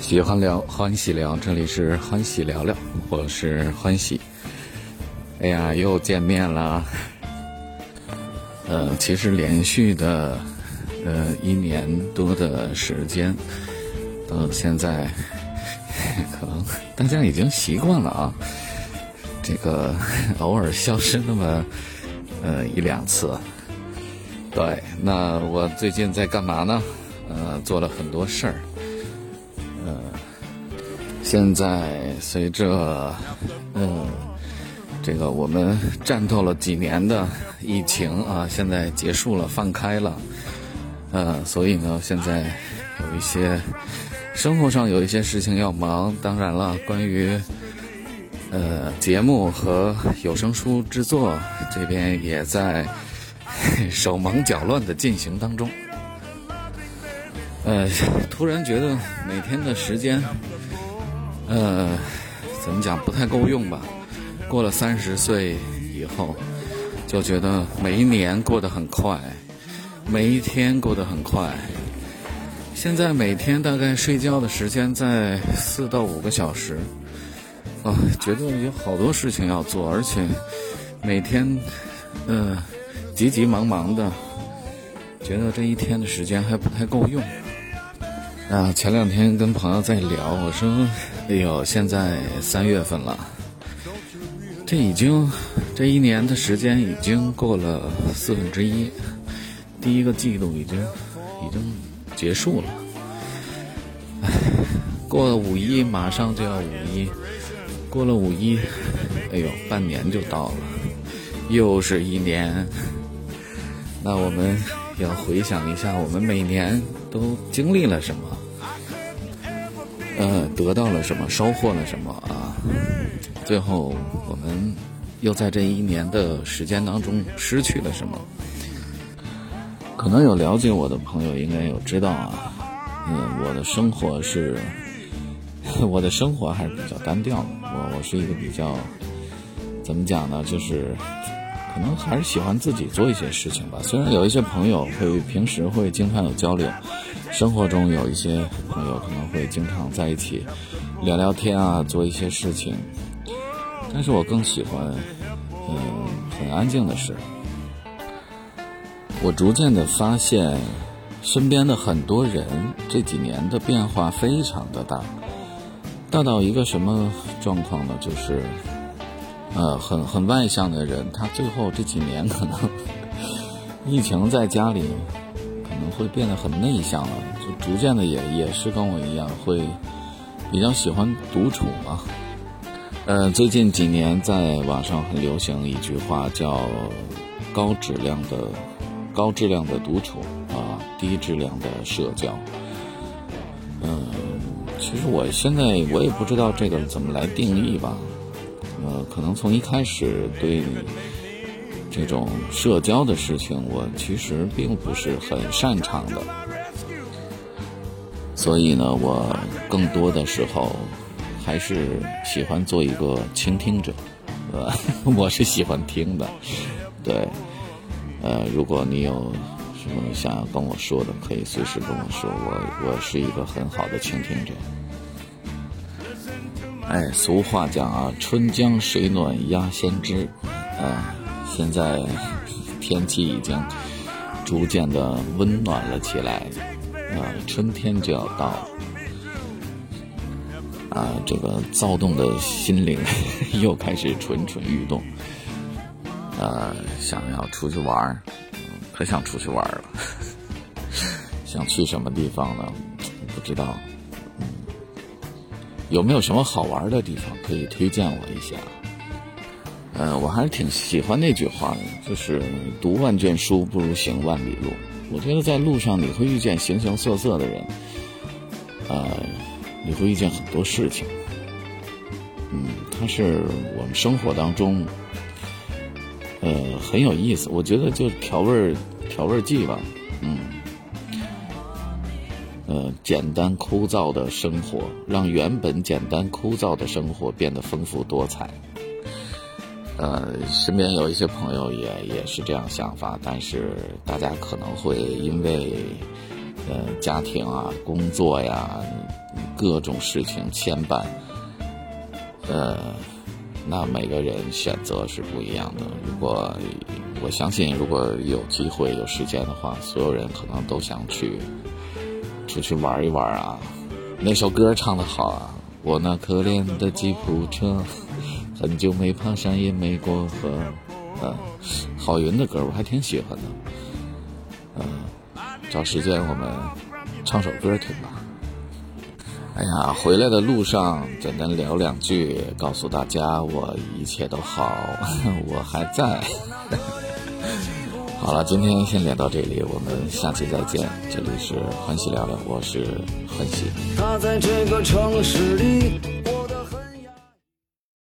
喜欢聊，欢喜聊，这里是欢喜聊聊，我是欢喜。哎呀，又见面了。呃，其实连续的呃一年多的时间，到现在，可能大家已经习惯了啊。这个 偶尔消失那么呃一两次。对，那我最近在干嘛呢？呃，做了很多事儿。现在随着嗯这个我们战斗了几年的疫情啊，现在结束了，放开了。呃，所以呢，现在有一些生活上有一些事情要忙。当然了，关于呃节目和有声书制作这边也在手忙脚乱的进行当中。呃，突然觉得每天的时间，呃，怎么讲不太够用吧？过了三十岁以后，就觉得每一年过得很快，每一天过得很快。现在每天大概睡觉的时间在四到五个小时，啊，觉得有好多事情要做，而且每天，呃，急急忙忙的，觉得这一天的时间还不太够用。啊，前两天跟朋友在聊，我说：“哎呦，现在三月份了，这已经这一年的时间已经过了四分之一，第一个季度已经已经结束了。哎，过了五一，马上就要五一，过了五一，哎呦，半年就到了，又是一年。那我们要回想一下，我们每年都经历了什么？”呃，得到了什么，收获了什么啊？最后，我们又在这一年的时间当中失去了什么？可能有了解我的朋友应该有知道啊。嗯，我的生活是，我的生活还是比较单调的。我我是一个比较，怎么讲呢？就是可能还是喜欢自己做一些事情吧。虽然有一些朋友会平时会经常有交流。生活中有一些朋友可能会经常在一起聊聊天啊，做一些事情，但是我更喜欢，嗯，很安静的事。我逐渐的发现，身边的很多人这几年的变化非常的大，大到一个什么状况呢？就是，呃，很很外向的人，他最后这几年可能 疫情在家里。可能会变得很内向了，就逐渐的也也是跟我一样，会比较喜欢独处嘛。呃，最近几年在网上很流行一句话，叫“高质量的高质量的独处啊，低质量的社交”。嗯，其实我现在我也不知道这个怎么来定义吧。呃，可能从一开始对。这种社交的事情，我其实并不是很擅长的，所以呢，我更多的时候还是喜欢做一个倾听者，呃，我是喜欢听的，对，呃，如果你有什么想要跟我说的，可以随时跟我说，我我是一个很好的倾听者。哎，俗话讲啊，春江水暖鸭先知，啊。现在天气已经逐渐的温暖了起来，啊，春天就要到了，啊，这个躁动的心灵 又开始蠢蠢欲动，呃，想要出去玩儿，可想出去玩儿了，想去什么地方呢？不知道，有没有什么好玩的地方可以推荐我一下？呃，我还是挺喜欢那句话的，就是读万卷书不如行万里路。我觉得在路上你会遇见形形色色的人，呃，你会遇见很多事情。嗯，它是我们生活当中，呃，很有意思。我觉得就调味儿调味剂吧，嗯，呃，简单枯燥的生活，让原本简单枯燥的生活变得丰富多彩。呃，身边有一些朋友也也是这样想法，但是大家可能会因为呃家庭啊、工作呀各种事情牵绊，呃，那每个人选择是不一样的。如果我相信，如果有机会有时间的话，所有人可能都想去出去玩一玩啊。那首歌唱的好啊，我那可怜的吉普车，很久没爬山也没过河。嗯，郝云的歌我还挺喜欢的。嗯，找时间我们唱首歌听吧。哎呀，回来的路上简单聊两句，告诉大家我一切都好，我还在。好了，今天先聊到这里，我们下期再见。这里是欢喜聊聊，我是欢喜。他在这个城市里。